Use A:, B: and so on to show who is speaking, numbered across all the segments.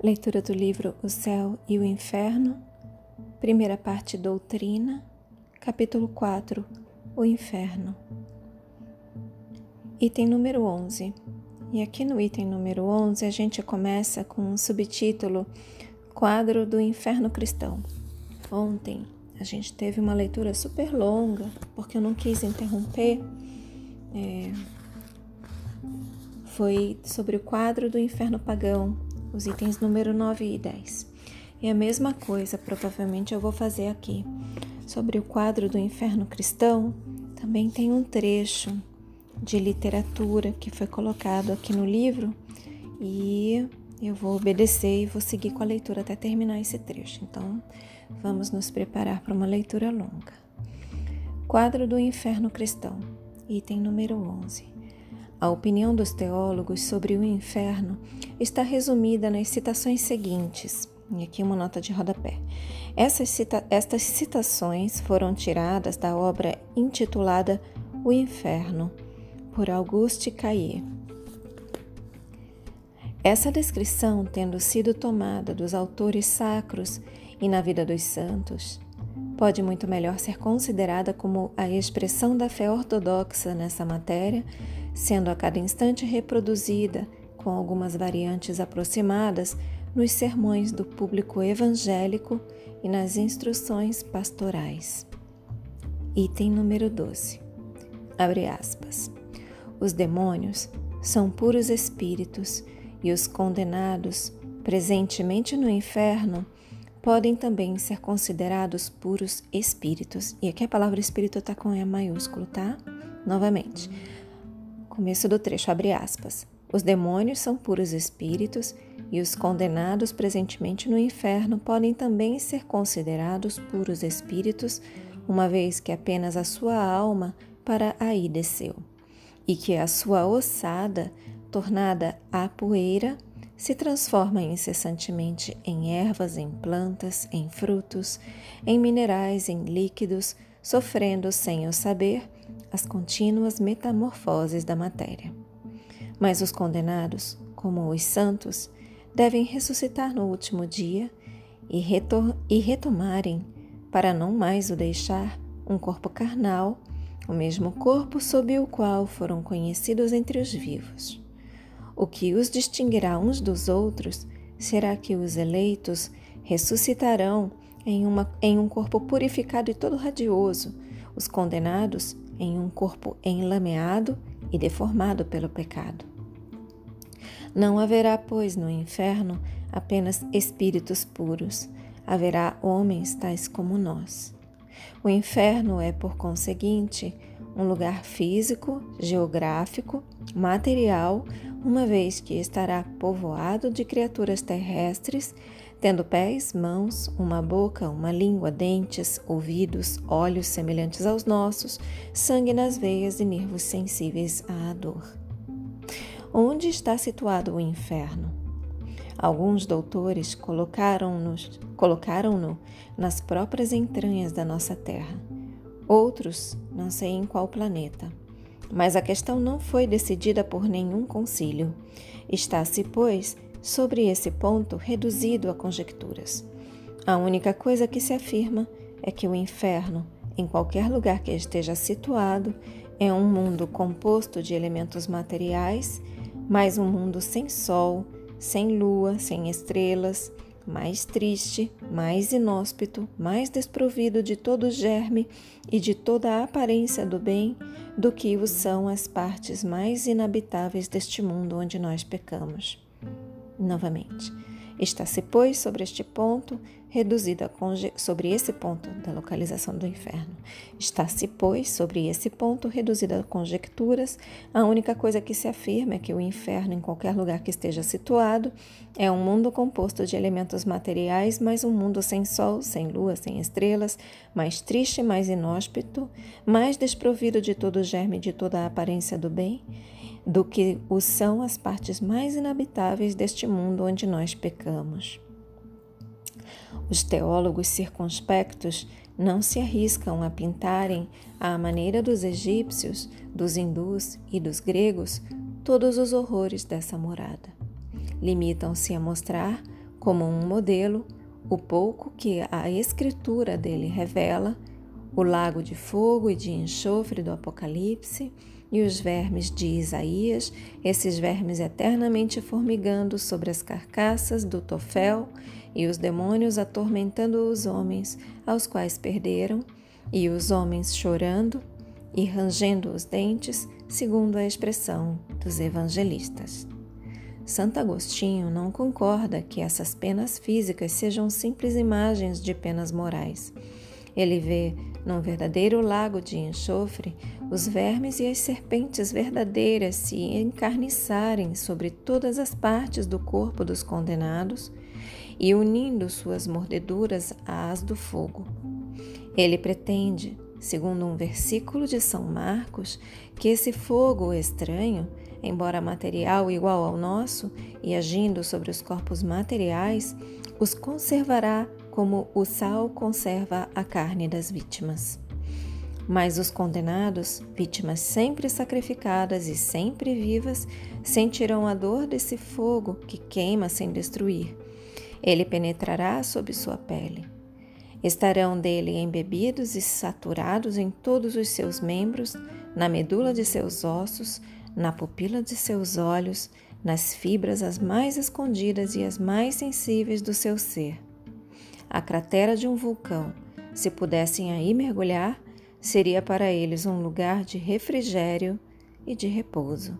A: Leitura do livro O Céu e o Inferno, primeira parte Doutrina, capítulo 4 O Inferno. Item número 11. E aqui no item número 11 a gente começa com um subtítulo Quadro do Inferno Cristão. Ontem a gente teve uma leitura super longa, porque eu não quis interromper. É, foi sobre o quadro do inferno pagão os itens número 9 e 10. E a mesma coisa provavelmente eu vou fazer aqui. Sobre o quadro do inferno cristão, também tem um trecho de literatura que foi colocado aqui no livro e eu vou obedecer e vou seguir com a leitura até terminar esse trecho. Então, vamos nos preparar para uma leitura longa. Quadro do inferno cristão, item número 11. A opinião dos teólogos sobre o inferno está resumida nas citações seguintes. E aqui uma nota de rodapé. Essas cita estas citações foram tiradas da obra intitulada O Inferno, por Auguste Caillé. Essa descrição, tendo sido tomada dos autores sacros e na vida dos santos, pode muito melhor ser considerada como a expressão da fé ortodoxa nessa matéria sendo a cada instante reproduzida, com algumas variantes aproximadas, nos sermões do público evangélico e nas instruções pastorais. Item número 12. Abre aspas. Os demônios são puros espíritos e os condenados, presentemente no inferno, podem também ser considerados puros espíritos. E aqui a palavra espírito está com E maiúsculo, tá? Novamente. Começo do trecho abre aspas. Os demônios são puros espíritos e os condenados presentemente no inferno podem também ser considerados puros espíritos, uma vez que apenas a sua alma para aí desceu, e que a sua ossada, tornada a poeira, se transforma incessantemente em ervas, em plantas, em frutos, em minerais, em líquidos, sofrendo sem o saber as contínuas metamorfoses da matéria. Mas os condenados, como os santos, devem ressuscitar no último dia e, e retomarem, para não mais o deixar, um corpo carnal, o mesmo corpo sob o qual foram conhecidos entre os vivos. O que os distinguirá uns dos outros será que os eleitos ressuscitarão em, uma, em um corpo purificado e todo radioso, os condenados em um corpo enlameado e deformado pelo pecado. Não haverá, pois, no inferno apenas espíritos puros, haverá homens tais como nós. O inferno é, por conseguinte, um lugar físico, geográfico, material, uma vez que estará povoado de criaturas terrestres tendo pés, mãos, uma boca, uma língua, dentes, ouvidos, olhos semelhantes aos nossos, sangue nas veias e nervos sensíveis à dor. Onde está situado o inferno? Alguns doutores colocaram-no colocaram nas próprias entranhas da nossa Terra. Outros, não sei em qual planeta. Mas a questão não foi decidida por nenhum concílio. Está-se, pois, sobre esse ponto reduzido a conjecturas. A única coisa que se afirma é que o inferno, em qualquer lugar que esteja situado, é um mundo composto de elementos materiais, mas um mundo sem sol, sem lua, sem estrelas, mais triste, mais inóspito, mais desprovido de todo germe e de toda a aparência do bem do que o são as partes mais inabitáveis deste mundo onde nós pecamos novamente. Está-se, pois, sobre este ponto, reduzida sobre esse ponto da localização do inferno. Está-se, pois, sobre esse ponto, reduzida a conjecturas. A única coisa que se afirma é que o inferno, em qualquer lugar que esteja situado, é um mundo composto de elementos materiais, mas um mundo sem sol, sem lua, sem estrelas, mais triste, mais inóspito, mais desprovido de todo o germe de toda a aparência do bem do que o são as partes mais inabitáveis deste mundo onde nós pecamos. Os teólogos circunspectos não se arriscam a pintarem, à maneira dos egípcios, dos hindus e dos gregos, todos os horrores dessa morada. Limitam-se a mostrar como um modelo o pouco que a escritura dele revela, o lago de fogo e de enxofre do Apocalipse e os vermes de Isaías, esses vermes eternamente formigando sobre as carcaças do Tofel e os demônios atormentando os homens, aos quais perderam, e os homens chorando e rangendo os dentes, segundo a expressão dos evangelistas. Santo Agostinho não concorda que essas penas físicas sejam simples imagens de penas morais. Ele vê num verdadeiro lago de enxofre os vermes e as serpentes verdadeiras se encarniçarem sobre todas as partes do corpo dos condenados e unindo suas mordeduras às do fogo. Ele pretende, segundo um versículo de São Marcos, que esse fogo estranho, embora material igual ao nosso e agindo sobre os corpos materiais, os conservará como o sal conserva a carne das vítimas. Mas os condenados, vítimas sempre sacrificadas e sempre vivas, sentirão a dor desse fogo que queima sem destruir. Ele penetrará sob sua pele. Estarão dele embebidos e saturados em todos os seus membros, na medula de seus ossos, na pupila de seus olhos, nas fibras as mais escondidas e as mais sensíveis do seu ser. A cratera de um vulcão, se pudessem aí mergulhar, seria para eles um lugar de refrigério e de repouso.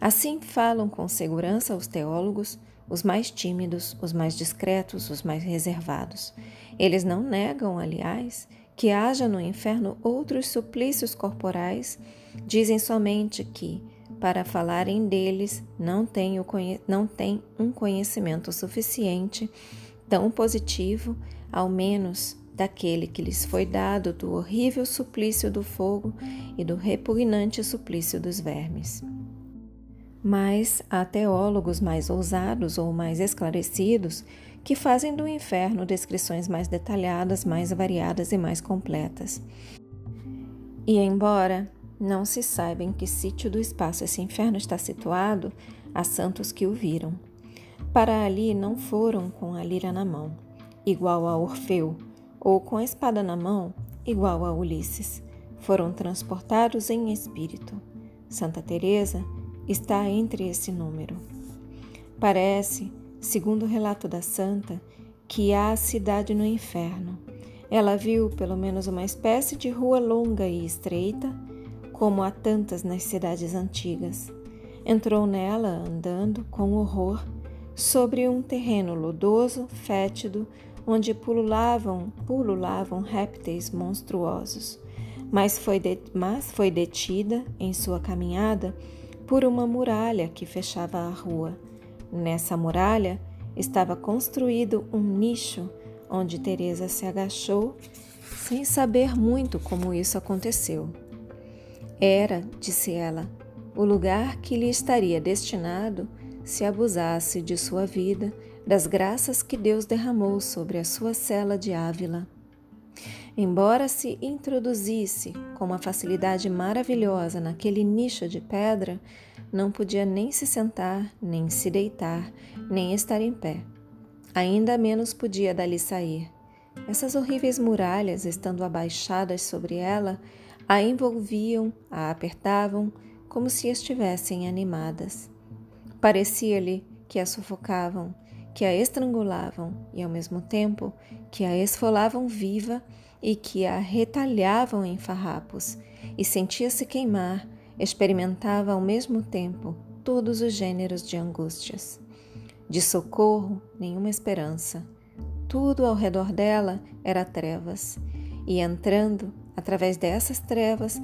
A: Assim falam com segurança os teólogos, os mais tímidos, os mais discretos, os mais reservados. Eles não negam, aliás, que haja no inferno outros suplícios corporais, dizem somente que, para falarem deles, não têm, não têm um conhecimento suficiente, tão positivo, ao menos daquele que lhes foi dado do horrível suplício do fogo e do repugnante suplício dos vermes. Mas há teólogos mais ousados ou mais esclarecidos que fazem do inferno descrições mais detalhadas, mais variadas e mais completas. E embora não se saiba em que sítio do espaço esse inferno está situado, há santos que o viram. Para ali não foram com a lira na mão, igual a Orfeu, ou com a espada na mão, igual a Ulisses. Foram transportados em espírito. Santa Teresa está entre esse número. Parece, segundo o relato da santa, que há cidade no inferno. Ela viu pelo menos uma espécie de rua longa e estreita, como há tantas nas cidades antigas. Entrou nela andando com horror sobre um terreno lodoso, fétido, onde pululavam, pululavam répteis monstruosos, mas foi, de, mas foi detida em sua caminhada por uma muralha que fechava a rua. Nessa muralha estava construído um nicho onde Teresa se agachou, sem saber muito como isso aconteceu. Era, disse ela, o lugar que lhe estaria destinado se abusasse de sua vida das graças que Deus derramou sobre a sua cela de Ávila. Embora se introduzisse com uma facilidade maravilhosa naquele nicho de pedra, não podia nem se sentar, nem se deitar, nem estar em pé. Ainda menos podia dali sair. Essas horríveis muralhas, estando abaixadas sobre ela, a envolviam, a apertavam, como se estivessem animadas. Parecia-lhe que a sufocavam, que a estrangulavam e, ao mesmo tempo, que a esfolavam viva e que a retalhavam em farrapos, e sentia-se queimar, experimentava ao mesmo tempo todos os gêneros de angústias. De socorro, nenhuma esperança. Tudo ao redor dela era trevas, e entrando através dessas trevas,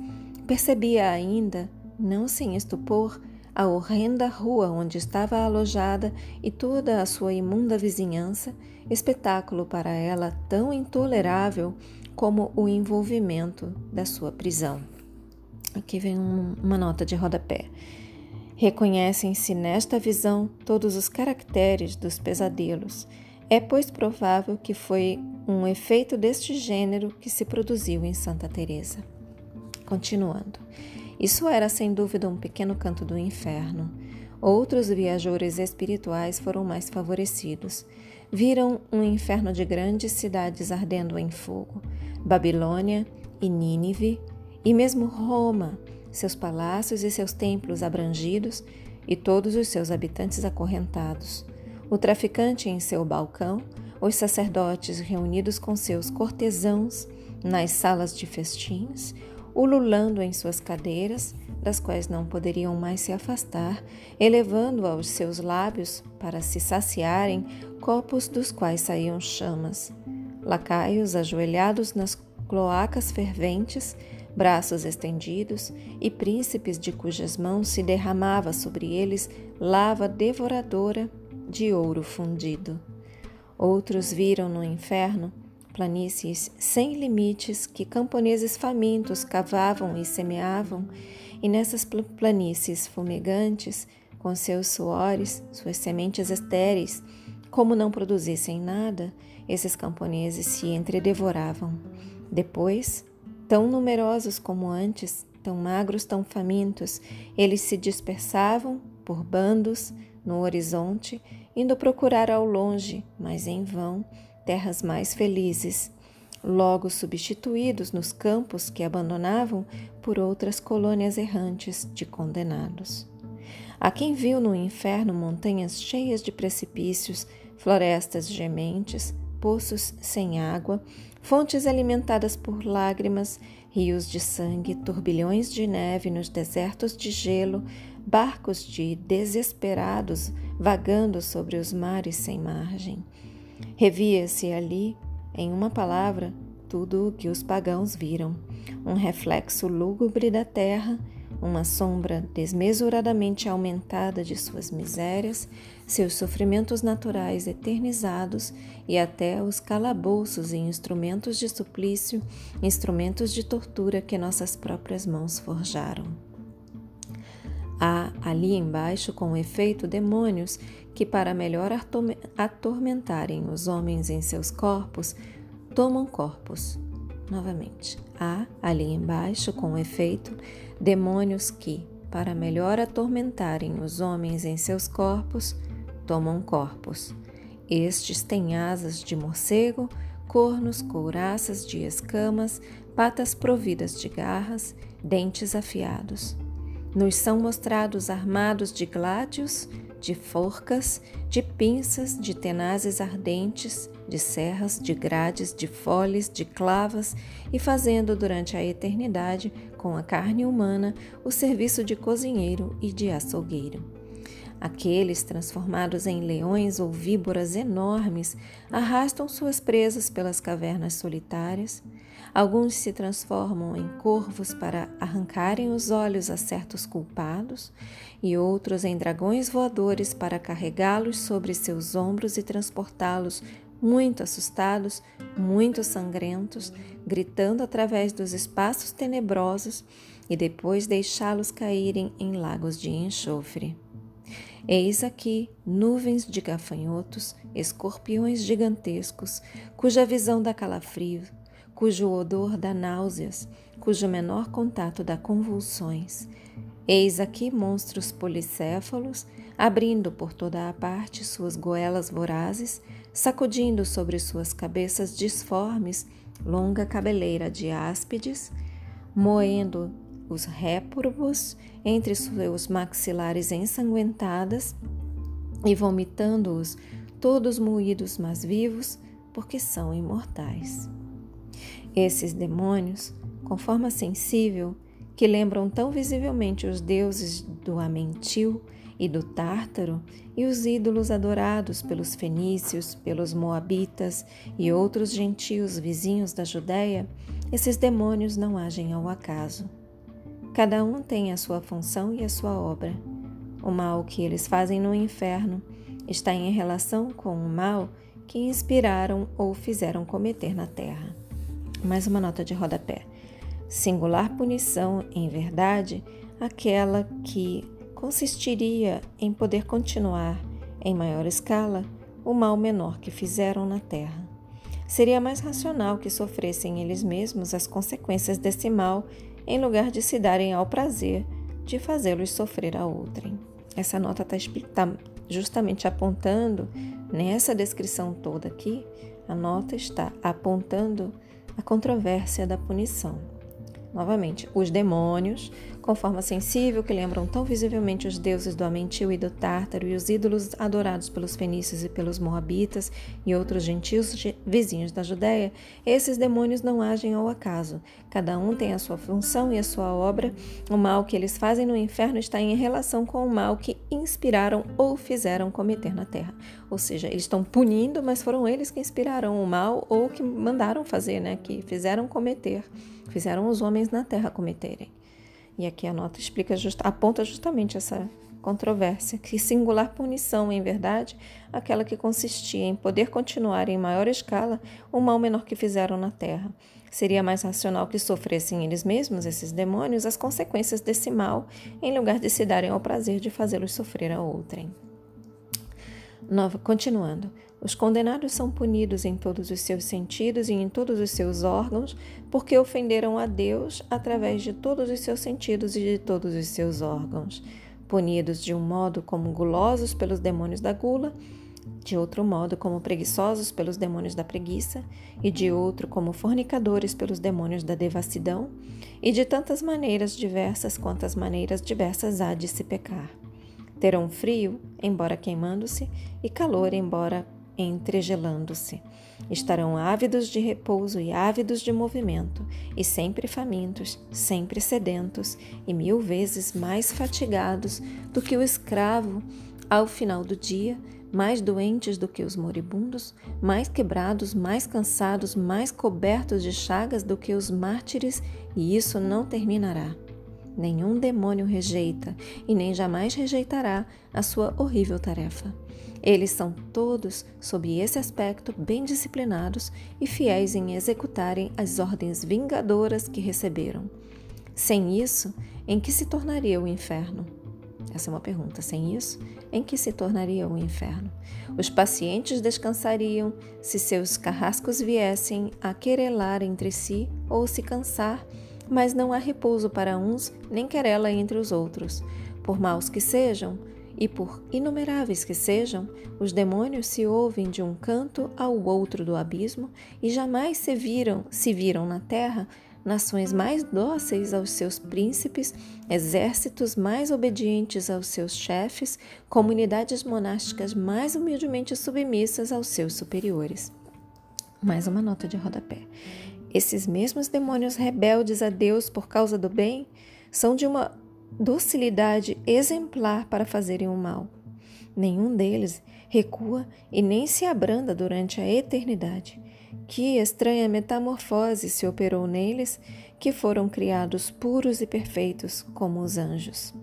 A: percebia ainda, não sem estupor, a horrenda rua onde estava alojada e toda a sua imunda vizinhança, espetáculo para ela tão intolerável como o envolvimento da sua prisão. Aqui vem um, uma nota de rodapé. Reconhecem-se nesta visão todos os caracteres dos pesadelos. É, pois, provável que foi um efeito deste gênero que se produziu em Santa Teresa. Continuando. Isso era sem dúvida um pequeno canto do inferno. Outros viajores espirituais foram mais favorecidos. Viram um inferno de grandes cidades ardendo em fogo, Babilônia e Nínive, e mesmo Roma, seus palácios e seus templos abrangidos e todos os seus habitantes acorrentados. O traficante em seu balcão, os sacerdotes reunidos com seus cortesãos nas salas de festins, ululando em suas cadeiras, das quais não poderiam mais se afastar, elevando aos seus lábios, para se saciarem, copos dos quais saíam chamas. Lacaios ajoelhados nas cloacas ferventes, braços estendidos, e príncipes de cujas mãos se derramava sobre eles lava devoradora de ouro fundido. Outros viram no inferno planícies sem limites que camponeses famintos cavavam e semeavam, e nessas planícies fumegantes, com seus suores, suas sementes estéreis, como não produzissem nada, esses camponeses se entredevoravam. Depois, tão numerosos como antes, tão magros, tão famintos, eles se dispersavam por bandos no horizonte, indo procurar ao longe, mas em vão, terras mais felizes, logo substituídos nos campos que abandonavam por outras colônias errantes de condenados. Há quem viu no inferno montanhas cheias de precipícios, florestas gementes, poços sem água, fontes alimentadas por lágrimas, rios de sangue, turbilhões de neve nos desertos de gelo, barcos de desesperados vagando sobre os mares sem margem. Revia-se ali, em uma palavra, tudo o que os pagãos viram: um reflexo lúgubre da terra, uma sombra desmesuradamente aumentada de suas misérias, seus sofrimentos naturais eternizados e até os calabouços e instrumentos de suplício, instrumentos de tortura que nossas próprias mãos forjaram. Há ali embaixo, com efeito, demônios que, para melhor atormentarem os homens em seus corpos, tomam corpos. Novamente, há ali embaixo, com efeito, demônios que, para melhor atormentarem os homens em seus corpos, tomam corpos. Estes têm asas de morcego, cornos, couraças de escamas, patas providas de garras, dentes afiados. Nos são mostrados armados de gládios, de forcas, de pinças, de tenazes ardentes, de serras, de grades, de foles, de clavas e fazendo durante a eternidade, com a carne humana, o serviço de cozinheiro e de açougueiro. Aqueles transformados em leões ou víboras enormes arrastam suas presas pelas cavernas solitárias, Alguns se transformam em corvos para arrancarem os olhos a certos culpados, e outros em dragões voadores para carregá-los sobre seus ombros e transportá-los muito assustados, muito sangrentos, gritando através dos espaços tenebrosos e depois deixá-los caírem em lagos de enxofre. Eis aqui nuvens de gafanhotos, escorpiões gigantescos, cuja visão dá calafrio, cujo odor dá náuseas, cujo menor contato dá convulsões. Eis aqui monstros policéfalos, abrindo por toda a parte suas goelas vorazes, sacudindo sobre suas cabeças disformes longa cabeleira de áspides, moendo os réprobos entre seus maxilares ensanguentadas e vomitando-os todos moídos mas vivos, porque são imortais. Esses demônios, com forma sensível, que lembram tão visivelmente os deuses do Amentil e do Tártaro e os ídolos adorados pelos fenícios, pelos moabitas e outros gentios vizinhos da Judéia, esses demônios não agem ao acaso. Cada um tem a sua função e a sua obra. O mal que eles fazem no inferno está em relação com o mal que inspiraram ou fizeram cometer na terra. Mais uma nota de rodapé. Singular punição, em verdade, aquela que consistiria em poder continuar, em maior escala, o mal menor que fizeram na terra. Seria mais racional que sofressem eles mesmos as consequências desse mal em lugar de se darem ao prazer de fazê-los sofrer a outrem. Essa nota está tá justamente apontando, nessa descrição toda aqui, a nota está apontando a controvérsia da punição. Novamente, os demônios com forma sensível que lembram tão visivelmente os deuses do Amentil e do Tártaro e os ídolos adorados pelos fenícios e pelos moabitas e outros gentios vizinhos da Judéia, esses demônios não agem ao acaso. Cada um tem a sua função e a sua obra. O mal que eles fazem no inferno está em relação com o mal que inspiraram ou fizeram cometer na terra. Ou seja, eles estão punindo, mas foram eles que inspiraram o mal ou que mandaram fazer, né, que fizeram cometer, fizeram os homens na terra cometerem. E aqui a nota explica aponta justamente essa controvérsia, que singular punição, em verdade, aquela que consistia em poder continuar em maior escala o mal menor que fizeram na terra. Seria mais racional que sofressem eles mesmos, esses demônios, as consequências desse mal, em lugar de se darem ao prazer de fazê-los sofrer a outrem. Nova, continuando. Os condenados são punidos em todos os seus sentidos e em todos os seus órgãos, porque ofenderam a Deus através de todos os seus sentidos e de todos os seus órgãos. Punidos de um modo como gulosos pelos demônios da gula, de outro modo como preguiçosos pelos demônios da preguiça, e de outro como fornicadores pelos demônios da devassidão, e de tantas maneiras diversas quantas maneiras diversas há de se pecar. Terão frio, embora queimando-se, e calor, embora entregelando-se. Estarão ávidos de repouso e ávidos de movimento, e sempre famintos, sempre sedentos, e mil vezes mais fatigados do que o escravo ao final do dia, mais doentes do que os moribundos, mais quebrados, mais cansados, mais cobertos de chagas do que os mártires, e isso não terminará. Nenhum demônio rejeita e nem jamais rejeitará a sua horrível tarefa. Eles são todos, sob esse aspecto, bem disciplinados e fiéis em executarem as ordens vingadoras que receberam. Sem isso, em que se tornaria o inferno? Essa é uma pergunta. Sem isso, em que se tornaria o inferno? Os pacientes descansariam se seus carrascos viessem a querelar entre si ou se cansar, mas não há repouso para uns, nem querela entre os outros. Por maus que sejam, e por inumeráveis que sejam, os demônios se ouvem de um canto ao outro do abismo e jamais se viram, se viram na terra nações mais dóceis aos seus príncipes, exércitos mais obedientes aos seus chefes, comunidades monásticas mais humildemente submissas aos seus superiores. Mais uma nota de rodapé. Esses mesmos demônios rebeldes a Deus por causa do bem são de uma docilidade exemplar para fazerem o mal. Nenhum deles recua e nem se abranda durante a eternidade. Que estranha metamorfose se operou neles, que foram criados puros e perfeitos como os anjos.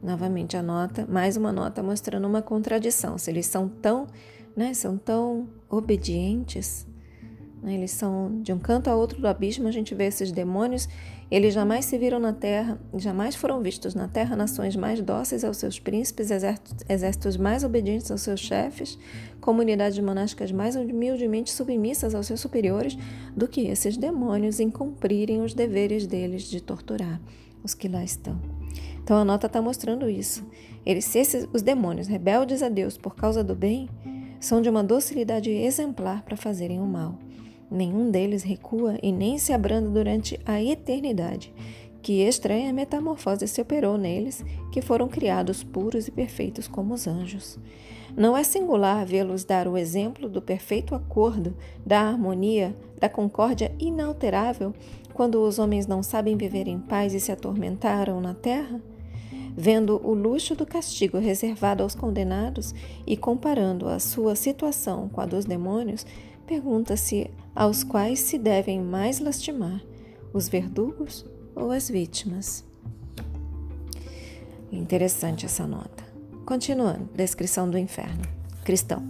A: Novamente a nota, mais uma nota mostrando uma contradição. Se eles são tão, né, são tão obedientes, eles são de um canto a outro do abismo, a gente vê esses demônios eles jamais se viram na terra, jamais foram vistos na terra nações mais dóceis aos seus príncipes, exércitos mais obedientes aos seus chefes, comunidades monásticas mais humildemente submissas aos seus superiores do que esses demônios em cumprirem os deveres deles de torturar os que lá estão. Então a nota está mostrando isso. Eles, se esses, os demônios rebeldes a Deus por causa do bem, são de uma docilidade exemplar para fazerem o mal. Nenhum deles recua e nem se abranda durante a eternidade. Que estranha metamorfose se operou neles, que foram criados puros e perfeitos como os anjos. Não é singular vê-los dar o exemplo do perfeito acordo, da harmonia, da concórdia inalterável, quando os homens não sabem viver em paz e se atormentaram na terra? Vendo o luxo do castigo reservado aos condenados e comparando a sua situação com a dos demônios, pergunta-se aos quais se devem mais lastimar, os verdugos ou as vítimas. Interessante essa nota. Continuando, descrição do inferno. Cristão.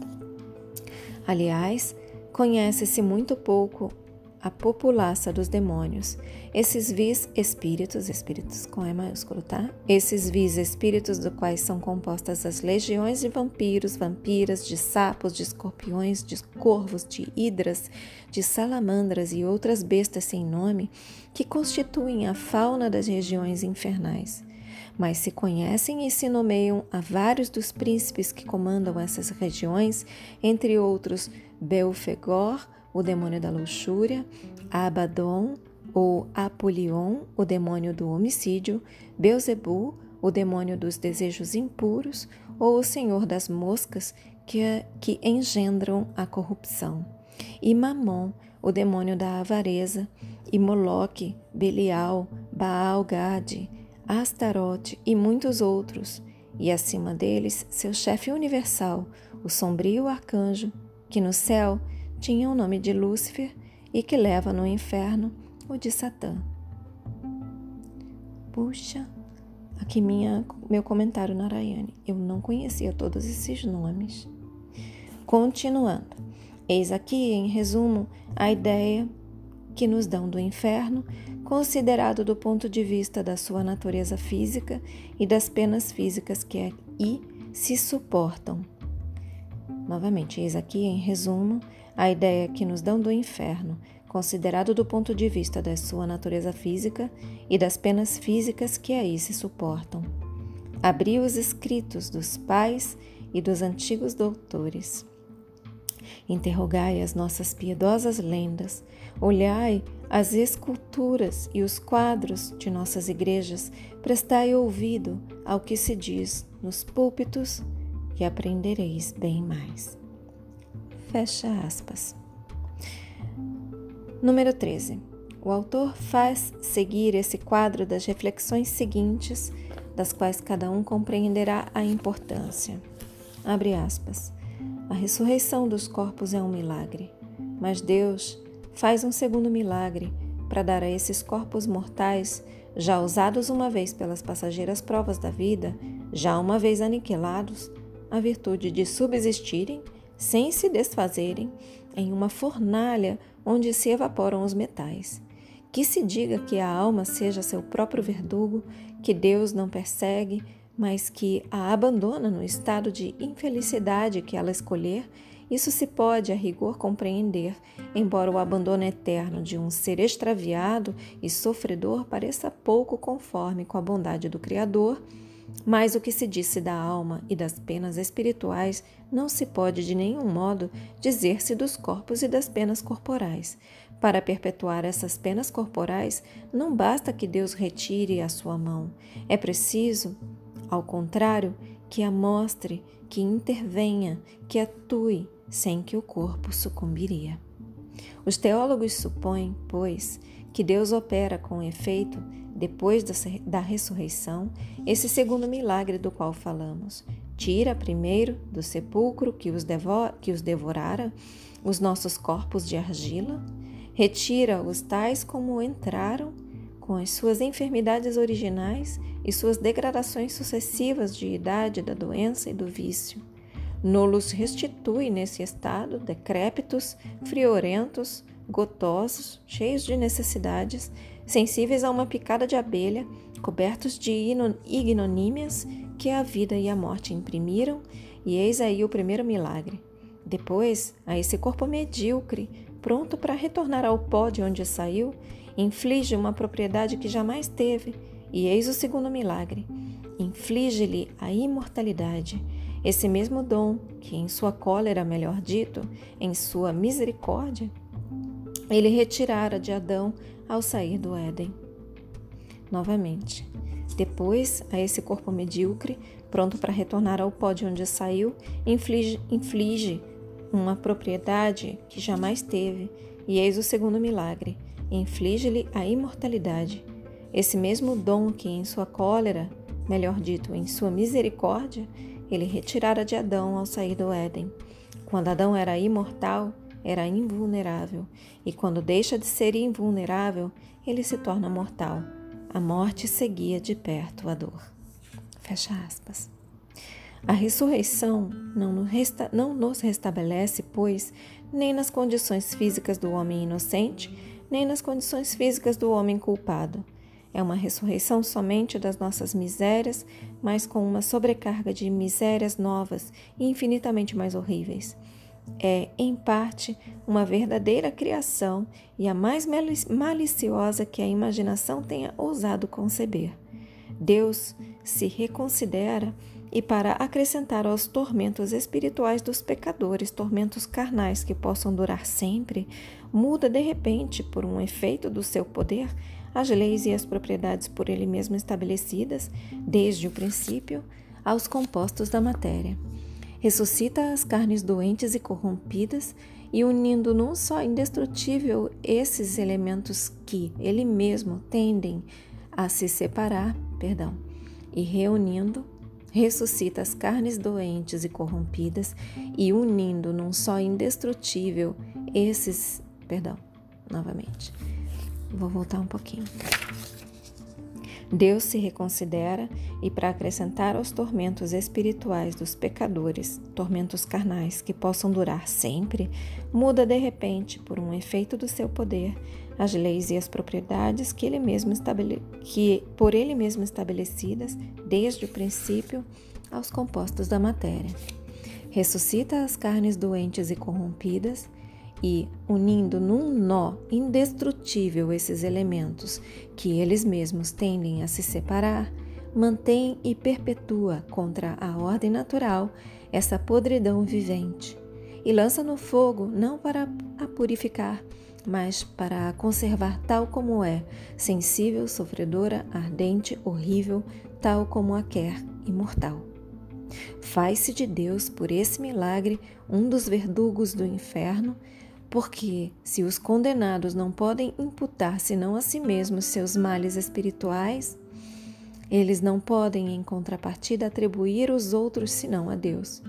A: Aliás, conhece-se muito pouco a populaça dos demônios. Esses vis espíritos, espíritos com E maiúsculo, tá? Esses vis espíritos do quais são compostas as legiões de vampiros, vampiras, de sapos, de escorpiões, de corvos, de hidras, de salamandras e outras bestas sem nome, que constituem a fauna das regiões infernais mas se conhecem e se nomeiam a vários dos príncipes que comandam essas regiões, entre outros Belfegor, o demônio da luxúria, Abaddon ou Apolion, o demônio do homicídio, Beuzebu, o demônio dos desejos impuros, ou o senhor das moscas que, que engendram a corrupção, e Mamon, o demônio da avareza, e Moloque, Belial, Baal-Gade, Astarote e muitos outros, e acima deles seu chefe universal, o sombrio arcanjo, que no céu tinha o nome de Lúcifer e que leva no inferno o de Satã. Puxa, aqui minha, meu comentário Narayane. Eu não conhecia todos esses nomes. Continuando, eis aqui, em resumo, a ideia que nos dão do inferno, considerado do ponto de vista da sua natureza física e das penas físicas que aí se suportam. Novamente, eis aqui, em resumo, a ideia que nos dão do inferno, considerado do ponto de vista da sua natureza física e das penas físicas que aí se suportam. Abri os escritos dos pais e dos antigos doutores. Interrogai as nossas piedosas lendas, olhai as esculturas e os quadros de nossas igrejas, prestai ouvido ao que se diz nos púlpitos e aprendereis bem mais. Fecha aspas. Número 13. O autor faz seguir esse quadro das reflexões seguintes, das quais cada um compreenderá a importância. Abre aspas. A ressurreição dos corpos é um milagre, mas Deus faz um segundo milagre para dar a esses corpos mortais, já usados uma vez pelas passageiras provas da vida, já uma vez aniquilados, a virtude de subsistirem sem se desfazerem em uma fornalha onde se evaporam os metais. Que se diga que a alma seja seu próprio verdugo, que Deus não persegue, mas que a abandona no estado de infelicidade que ela escolher, isso se pode a rigor compreender, embora o abandono eterno de um ser extraviado e sofredor pareça pouco conforme com a bondade do Criador mas o que se disse da alma e das penas espirituais não se pode de nenhum modo dizer-se dos corpos e das penas corporais. Para perpetuar essas penas corporais, não basta que Deus retire a sua mão. É preciso, ao contrário, que a mostre, que intervenha, que atue, sem que o corpo sucumbiria. Os teólogos supõem, pois, que Deus opera com efeito depois da ressurreição, esse segundo milagre do qual falamos. Tira primeiro do sepulcro que os, que os devorara os nossos corpos de argila, retira-os tais como entraram, com as suas enfermidades originais e suas degradações sucessivas de idade, da doença e do vício. Nolos restitui nesse estado, decrépitos, friorentos, gotosos, cheios de necessidades, sensíveis a uma picada de abelha, cobertos de ignomínias que a vida e a morte imprimiram, e eis aí o primeiro milagre. Depois, a esse corpo medíocre, pronto para retornar ao pó de onde saiu, inflige uma propriedade que jamais teve, e eis o segundo milagre. Inflige-lhe a imortalidade, esse mesmo dom que, em sua cólera, melhor dito, em sua misericórdia, ele retirara de Adão ao sair do Éden. Novamente, depois, a esse corpo medíocre, pronto para retornar ao pó de onde saiu, inflige, inflige uma propriedade que jamais teve, e eis o segundo milagre: inflige-lhe a imortalidade. Esse mesmo dom que, em sua cólera, melhor dito, em sua misericórdia, ele retirara de Adão ao sair do Éden. Quando Adão era imortal, era invulnerável, e quando deixa de ser invulnerável, ele se torna mortal. A morte seguia de perto a dor. Fecha aspas. A ressurreição não nos, resta, não nos restabelece, pois, nem nas condições físicas do homem inocente, nem nas condições físicas do homem culpado. É uma ressurreição somente das nossas misérias, mas com uma sobrecarga de misérias novas e infinitamente mais horríveis. É, em parte, uma verdadeira criação e a mais maliciosa que a imaginação tenha ousado conceber. Deus se reconsidera e para acrescentar aos tormentos espirituais dos pecadores, tormentos carnais que possam durar sempre, muda de repente, por um efeito do seu poder, as leis e as propriedades por ele mesmo estabelecidas, desde o princípio, aos compostos da matéria. Ressuscita as carnes doentes e corrompidas e unindo num só indestrutível esses elementos que ele mesmo tendem a se separar, perdão, e reunindo ressuscita as carnes doentes e corrompidas e unindo num só indestrutível esses, perdão, novamente. Vou voltar um pouquinho. Deus se reconsidera e, para acrescentar aos tormentos espirituais dos pecadores, tormentos carnais que possam durar sempre, muda de repente, por um efeito do seu poder, as leis e as propriedades que ele mesmo estabele... que por ele mesmo estabelecidas desde o princípio aos compostos da matéria. Ressuscita as carnes doentes e corrompidas e, unindo num nó indestrutível esses elementos que eles mesmos tendem a se separar, mantém e perpetua contra a ordem natural essa podridão vivente e lança no fogo não para a purificar, mas para a conservar tal como é, sensível, sofredora, ardente, horrível, tal como a quer, imortal. Faz-se de Deus, por esse milagre, um dos verdugos do inferno, porque se os condenados não podem imputar senão a si mesmos seus males espirituais, eles não podem, em contrapartida, atribuir os outros senão a Deus.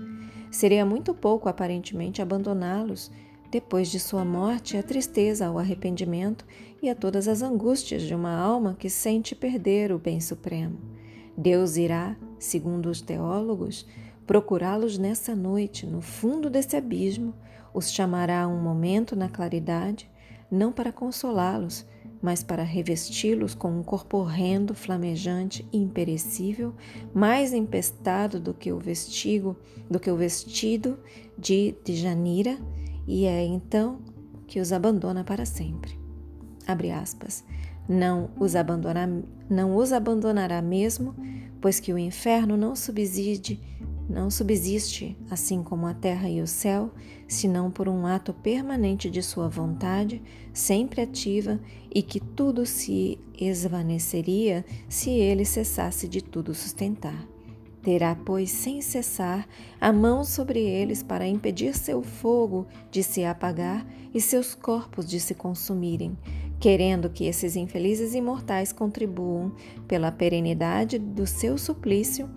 A: Seria muito pouco, aparentemente, abandoná-los depois de sua morte, a tristeza ao arrependimento e a todas as angústias de uma alma que sente perder o bem supremo. Deus irá, segundo os teólogos, procurá-los nessa noite, no fundo desse abismo, os chamará um momento na claridade, não para consolá-los, mas para revesti-los com um corpo horrendo, flamejante e imperecível, mais empestado do que o vestigo, do que o vestido de, de Janira, e é então que os abandona para sempre. Abre aspas. Não os, abandonará, não os abandonará mesmo, pois que o inferno não subsiste, não subsiste, assim como a terra e o céu, senão por um ato permanente de sua vontade, sempre ativa, e que tudo se esvaneceria se ele cessasse de tudo sustentar. Terá, pois, sem cessar a mão sobre eles para impedir seu fogo de se apagar e seus corpos de se consumirem, querendo que esses infelizes imortais contribuam, pela perenidade do seu suplício,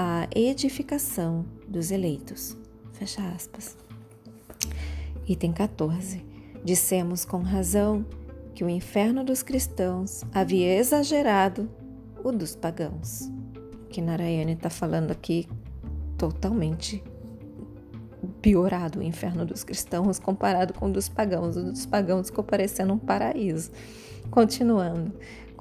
A: à edificação dos eleitos. Fecha aspas. Item 14. Dissemos com razão que o inferno dos cristãos havia exagerado o dos pagãos que Narayane está falando aqui totalmente piorado o inferno dos cristãos comparado com o dos pagãos. O dos pagãos ficou parecendo um paraíso. Continuando,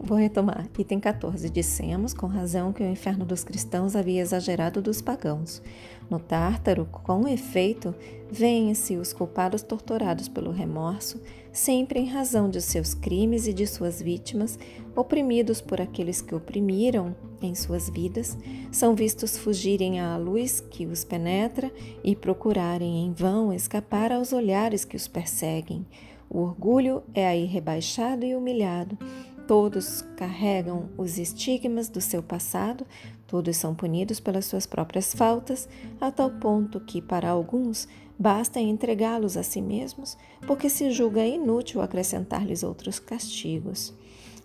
A: vou retomar. Item 14. Dissemos com razão que o inferno dos cristãos havia exagerado dos pagãos. No Tártaro, com efeito, veem-se os culpados torturados pelo remorso, sempre em razão de seus crimes e de suas vítimas, oprimidos por aqueles que oprimiram em suas vidas, são vistos fugirem à luz que os penetra e procurarem em vão escapar aos olhares que os perseguem. O orgulho é aí rebaixado e humilhado. Todos carregam os estigmas do seu passado, todos são punidos pelas suas próprias faltas, a tal ponto que, para alguns, basta entregá-los a si mesmos, porque se julga inútil acrescentar-lhes outros castigos.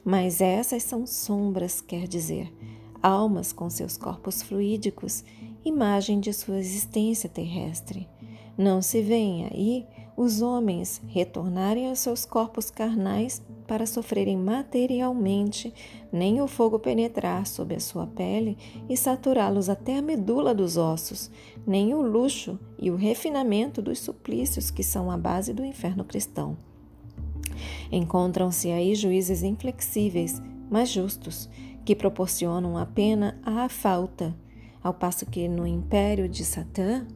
A: Mas essas são sombras, quer dizer, almas com seus corpos fluídicos, imagem de sua existência terrestre. Não se veem aí os homens retornarem aos seus corpos carnais para sofrerem materialmente, nem o fogo penetrar sob a sua pele e saturá-los até a medula dos ossos, nem o luxo e o refinamento dos suplícios que são a base do inferno cristão. Encontram-se aí juízes inflexíveis, mas justos, que proporcionam a pena à falta, ao passo que no império de Satã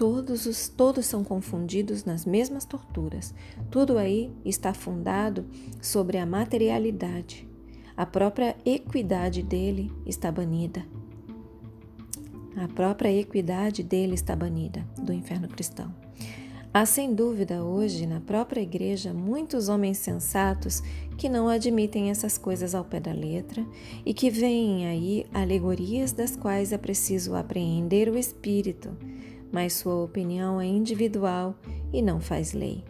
A: todos os todos são confundidos nas mesmas torturas. Tudo aí está fundado sobre a materialidade. A própria equidade dele está banida. A própria equidade dele está banida do inferno cristão. Há sem dúvida hoje na própria igreja muitos homens sensatos que não admitem essas coisas ao pé da letra e que veem aí alegorias das quais é preciso apreender o espírito, mas sua opinião é individual e não faz lei.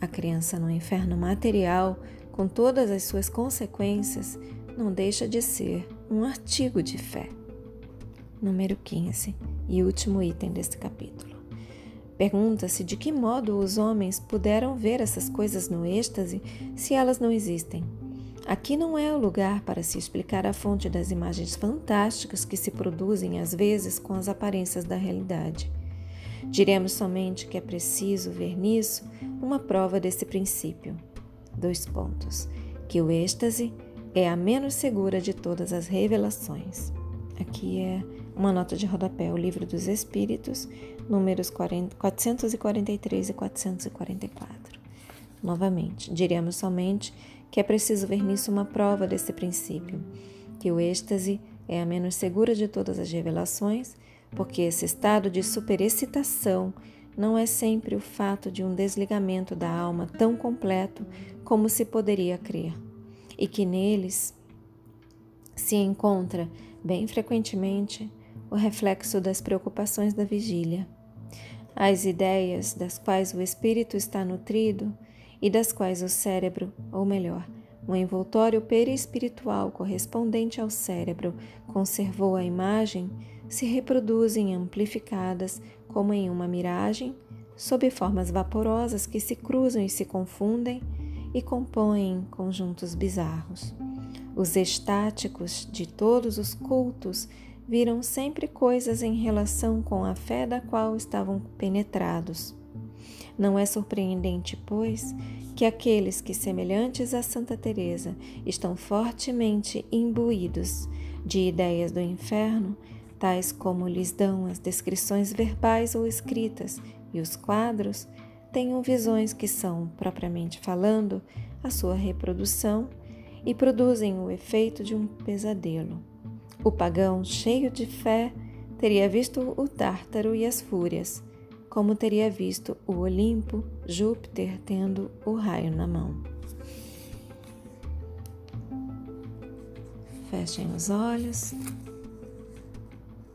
A: A criança no inferno material, com todas as suas consequências, não deixa de ser um artigo de fé. Número 15 e último item deste capítulo. Pergunta-se de que modo os homens puderam ver essas coisas no êxtase se elas não existem. Aqui não é o lugar para se explicar a fonte das imagens fantásticas que se produzem às vezes com as aparências da realidade. Diremos somente que é preciso ver nisso uma prova desse princípio. Dois pontos: que o êxtase é a menos segura de todas as revelações. Aqui é uma nota de rodapé, o Livro dos Espíritos, números 40, 443 e 444. Novamente, diremos somente que é preciso ver nisso uma prova desse princípio, que o êxtase é a menos segura de todas as revelações, porque esse estado de superexcitação não é sempre o fato de um desligamento da alma tão completo como se poderia crer, e que neles se encontra, bem frequentemente, o reflexo das preocupações da vigília. As ideias das quais o espírito está nutrido e das quais o cérebro, ou melhor, o envoltório perispiritual correspondente ao cérebro conservou a imagem, se reproduzem amplificadas como em uma miragem, sob formas vaporosas que se cruzam e se confundem e compõem conjuntos bizarros. Os estáticos de todos os cultos viram sempre coisas em relação com a fé da qual estavam penetrados. Não é surpreendente, pois, que aqueles que, semelhantes a Santa Teresa, estão fortemente imbuídos de ideias do inferno, tais como lhes dão as descrições verbais ou escritas e os quadros, tenham visões que são, propriamente falando, a sua reprodução e produzem o efeito de um pesadelo. O pagão, cheio de fé, teria visto o Tártaro e as Fúrias, como teria visto o Olimpo, Júpiter tendo o raio na mão. Fechem os olhos.